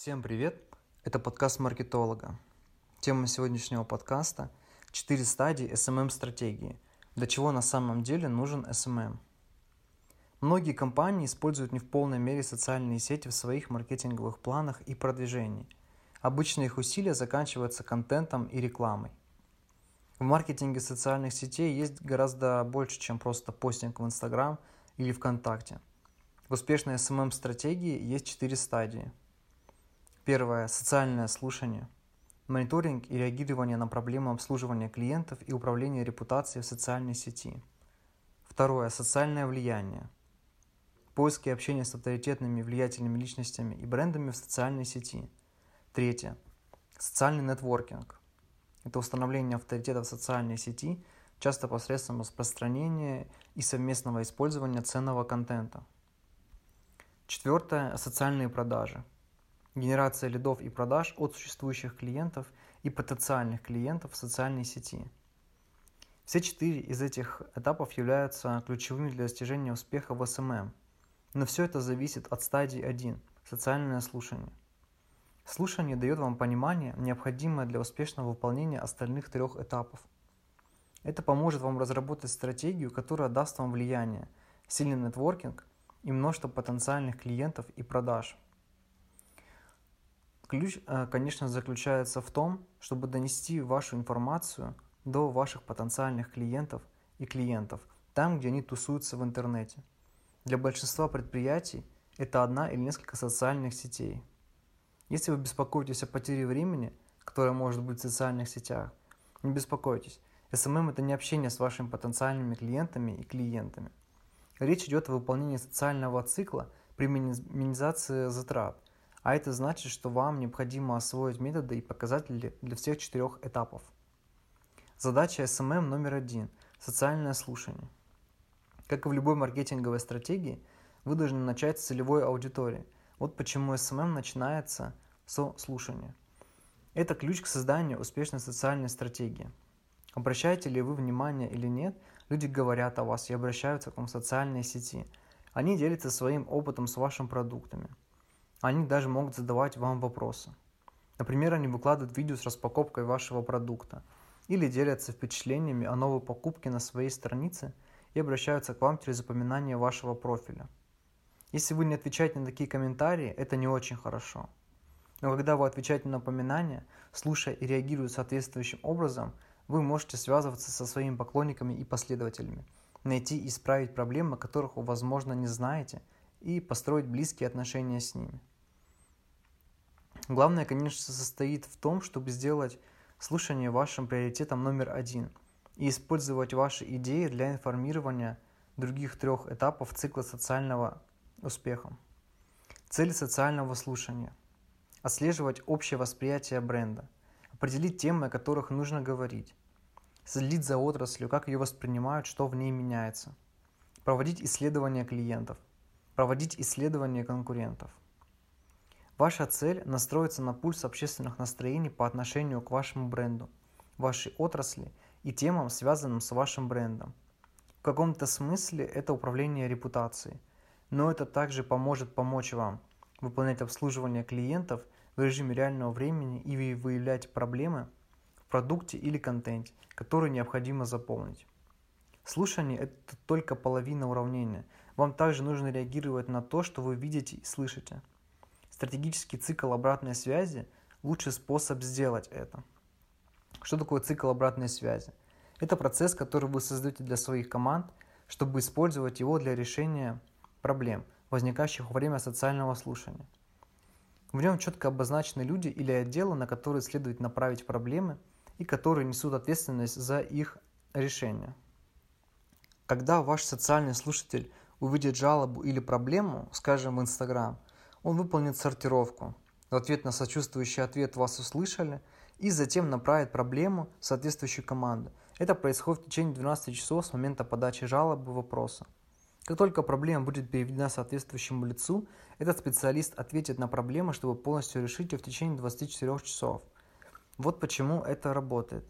Всем привет! Это подкаст маркетолога. Тема сегодняшнего подкаста – 4 стадии SMM-стратегии. Для чего на самом деле нужен SMM? Многие компании используют не в полной мере социальные сети в своих маркетинговых планах и продвижении. Обычно их усилия заканчиваются контентом и рекламой. В маркетинге социальных сетей есть гораздо больше, чем просто постинг в Instagram или ВКонтакте. В успешной SMM-стратегии есть 4 стадии – Первое. Социальное слушание. Мониторинг и реагирование на проблемы обслуживания клиентов и управление репутацией в социальной сети. Второе. Социальное влияние. Поиск и общение с авторитетными влиятельными личностями и брендами в социальной сети. Третье. Социальный нетворкинг. Это установление авторитета в социальной сети, часто посредством распространения и совместного использования ценного контента. Четвертое. Социальные продажи генерация лидов и продаж от существующих клиентов и потенциальных клиентов в социальной сети. Все четыре из этих этапов являются ключевыми для достижения успеха в SMM, но все это зависит от стадии 1 – социальное слушание. Слушание дает вам понимание, необходимое для успешного выполнения остальных трех этапов. Это поможет вам разработать стратегию, которая даст вам влияние, сильный нетворкинг и множество потенциальных клиентов и продаж – Ключ, э, конечно, заключается в том, чтобы донести вашу информацию до ваших потенциальных клиентов и клиентов, там, где они тусуются в интернете. Для большинства предприятий это одна или несколько социальных сетей. Если вы беспокоитесь о потере времени, которое может быть в социальных сетях, не беспокойтесь. SMM – это не общение с вашими потенциальными клиентами и клиентами. Речь идет о выполнении социального цикла при минимизации затрат – а это значит, что вам необходимо освоить методы и показатели для всех четырех этапов. Задача SMM номер один – социальное слушание. Как и в любой маркетинговой стратегии, вы должны начать с целевой аудитории. Вот почему SMM начинается со слушания. Это ключ к созданию успешной социальной стратегии. Обращаете ли вы внимание или нет, люди говорят о вас и обращаются к вам в социальные сети. Они делятся своим опытом с вашими продуктами – они даже могут задавать вам вопросы. Например, они выкладывают видео с распаковкой вашего продукта или делятся впечатлениями о новой покупке на своей странице и обращаются к вам через упоминание вашего профиля. Если вы не отвечаете на такие комментарии, это не очень хорошо. Но когда вы отвечаете на напоминания, слушая и реагируя соответствующим образом, вы можете связываться со своими поклонниками и последователями, найти и исправить проблемы, которых вы, возможно, не знаете, и построить близкие отношения с ними. Главное, конечно, состоит в том, чтобы сделать слушание вашим приоритетом номер один и использовать ваши идеи для информирования других трех этапов цикла социального успеха. Цель социального слушания – отслеживать общее восприятие бренда, определить темы, о которых нужно говорить, следить за отраслью, как ее воспринимают, что в ней меняется, проводить исследования клиентов, проводить исследования конкурентов – Ваша цель – настроиться на пульс общественных настроений по отношению к вашему бренду, вашей отрасли и темам, связанным с вашим брендом. В каком-то смысле это управление репутацией, но это также поможет помочь вам выполнять обслуживание клиентов в режиме реального времени и выявлять проблемы в продукте или контенте, которые необходимо заполнить. Слушание – это только половина уравнения. Вам также нужно реагировать на то, что вы видите и слышите – Стратегический цикл обратной связи – лучший способ сделать это. Что такое цикл обратной связи? Это процесс, который вы создаете для своих команд, чтобы использовать его для решения проблем, возникающих во время социального слушания. В нем четко обозначены люди или отделы, на которые следует направить проблемы и которые несут ответственность за их решение. Когда ваш социальный слушатель увидит жалобу или проблему, скажем, в Instagram – он выполнит сортировку. В ответ на сочувствующий ответ вас услышали и затем направит проблему в соответствующую команду. Это происходит в течение 12 часов с момента подачи жалобы вопроса. Как только проблема будет переведена соответствующему лицу, этот специалист ответит на проблему, чтобы полностью решить ее в течение 24 часов. Вот почему это работает.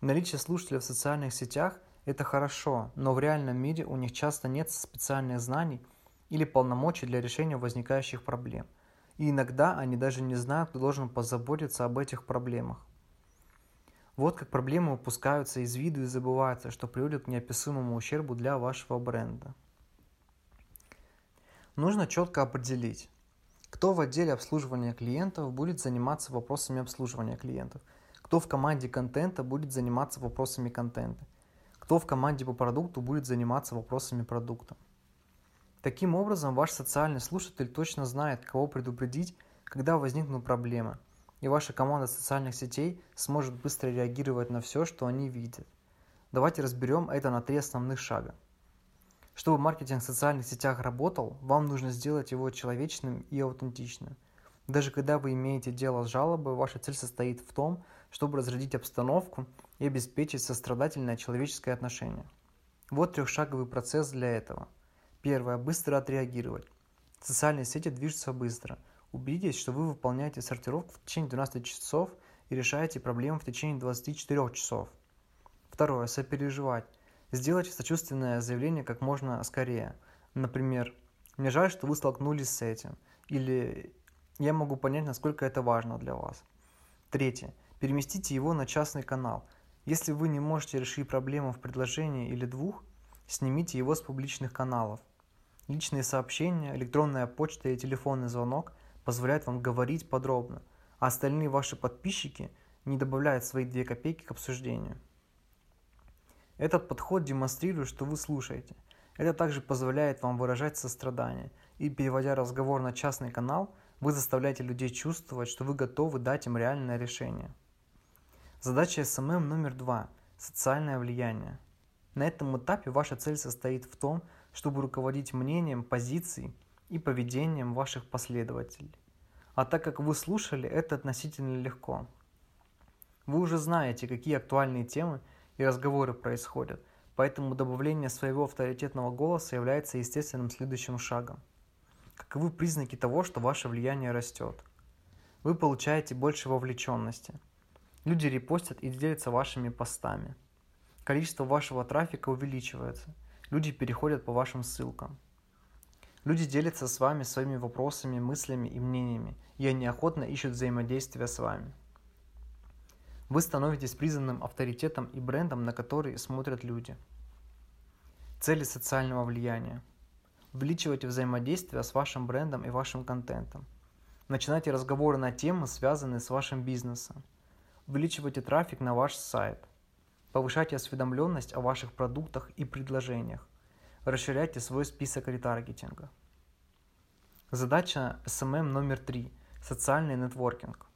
Наличие слушателей в социальных сетях – это хорошо, но в реальном мире у них часто нет специальных знаний – или полномочий для решения возникающих проблем. И иногда они даже не знают, кто должен позаботиться об этих проблемах. Вот как проблемы упускаются из виду и забываются, что приводит к неописуемому ущербу для вашего бренда. Нужно четко определить, кто в отделе обслуживания клиентов будет заниматься вопросами обслуживания клиентов, кто в команде контента будет заниматься вопросами контента, кто в команде по продукту будет заниматься вопросами продукта. Таким образом, ваш социальный слушатель точно знает, кого предупредить, когда возникнут проблемы, и ваша команда социальных сетей сможет быстро реагировать на все, что они видят. Давайте разберем это на три основных шага. Чтобы маркетинг в социальных сетях работал, вам нужно сделать его человечным и аутентичным. Даже когда вы имеете дело с жалобой, ваша цель состоит в том, чтобы разрядить обстановку и обеспечить сострадательное человеческое отношение. Вот трехшаговый процесс для этого. Первое. Быстро отреагировать. Социальные сети движутся быстро. Убедитесь, что вы выполняете сортировку в течение 12 часов и решаете проблемы в течение 24 часов. Второе. Сопереживать. Сделайте сочувственное заявление как можно скорее. Например, «Мне жаль, что вы столкнулись с этим». Или «Я могу понять, насколько это важно для вас». Третье. Переместите его на частный канал. Если вы не можете решить проблему в предложении или двух, снимите его с публичных каналов. Личные сообщения, электронная почта и телефонный звонок позволяют вам говорить подробно, а остальные ваши подписчики не добавляют свои две копейки к обсуждению. Этот подход демонстрирует, что вы слушаете. Это также позволяет вам выражать сострадание. И переводя разговор на частный канал, вы заставляете людей чувствовать, что вы готовы дать им реальное решение. Задача SMM номер два – социальное влияние. На этом этапе ваша цель состоит в том, чтобы руководить мнением, позицией и поведением ваших последователей. А так как вы слушали, это относительно легко. Вы уже знаете, какие актуальные темы – и разговоры происходят, поэтому добавление своего авторитетного голоса является естественным следующим шагом. Каковы признаки того, что ваше влияние растет? Вы получаете больше вовлеченности. Люди репостят и делятся вашими постами. Количество вашего трафика увеличивается. Люди переходят по вашим ссылкам. Люди делятся с вами своими вопросами, мыслями и мнениями, и они охотно ищут взаимодействия с вами. Вы становитесь признанным авторитетом и брендом, на который смотрят люди. Цели социального влияния. Увеличивайте взаимодействие с вашим брендом и вашим контентом. Начинайте разговоры на темы, связанные с вашим бизнесом. Увеличивайте трафик на ваш сайт. Повышайте осведомленность о ваших продуктах и предложениях. Расширяйте свой список ретаргетинга. Задача SMM номер три – социальный нетворкинг.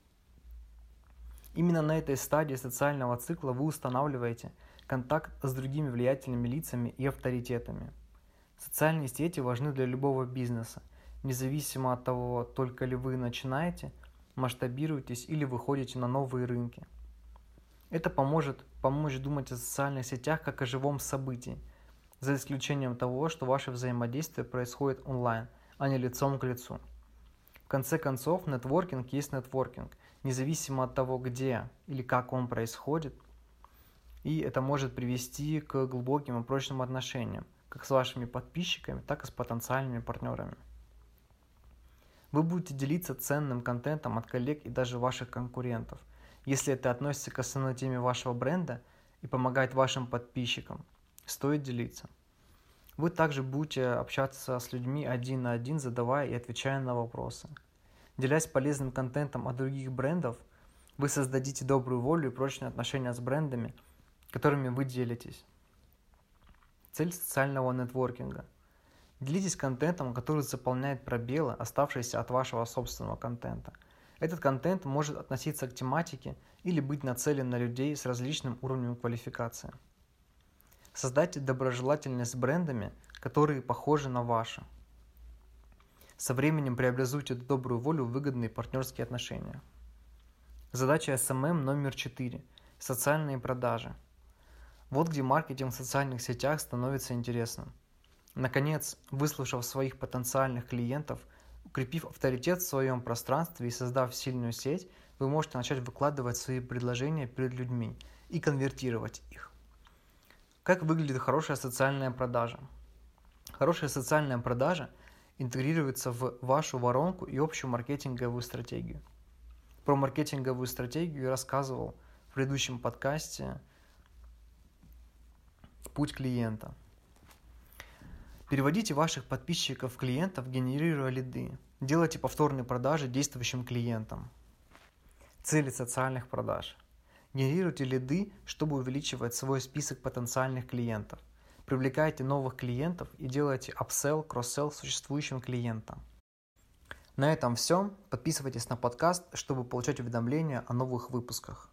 Именно на этой стадии социального цикла вы устанавливаете контакт с другими влиятельными лицами и авторитетами. Социальные сети важны для любого бизнеса, независимо от того, только ли вы начинаете, масштабируетесь или выходите на новые рынки. Это поможет помочь думать о социальных сетях как о живом событии, за исключением того, что ваше взаимодействие происходит онлайн, а не лицом к лицу. В конце концов, нетворкинг есть нетворкинг – независимо от того, где или как он происходит. И это может привести к глубоким и прочным отношениям, как с вашими подписчиками, так и с потенциальными партнерами. Вы будете делиться ценным контентом от коллег и даже ваших конкурентов, если это относится к основной теме вашего бренда и помогает вашим подписчикам. Стоит делиться. Вы также будете общаться с людьми один на один, задавая и отвечая на вопросы – Делясь полезным контентом от других брендов, вы создадите добрую волю и прочные отношения с брендами, которыми вы делитесь. Цель социального нетворкинга. Делитесь контентом, который заполняет пробелы, оставшиеся от вашего собственного контента. Этот контент может относиться к тематике или быть нацелен на людей с различным уровнем квалификации. Создайте доброжелательность с брендами, которые похожи на ваши. Со временем преобразуйте эту добрую волю в выгодные партнерские отношения. Задача SMM номер 4. Социальные продажи. Вот где маркетинг в социальных сетях становится интересным. Наконец, выслушав своих потенциальных клиентов, укрепив авторитет в своем пространстве и создав сильную сеть, вы можете начать выкладывать свои предложения перед людьми и конвертировать их. Как выглядит хорошая социальная продажа? Хорошая социальная продажа – интегрируется в вашу воронку и общую маркетинговую стратегию. Про маркетинговую стратегию я рассказывал в предыдущем подкасте «Путь клиента». Переводите ваших подписчиков клиентов, генерируя лиды. Делайте повторные продажи действующим клиентам. Цели социальных продаж. Генерируйте лиды, чтобы увеличивать свой список потенциальных клиентов. Привлекайте новых клиентов и делайте upsell, кросс-селл существующим клиентам. На этом все. Подписывайтесь на подкаст, чтобы получать уведомления о новых выпусках.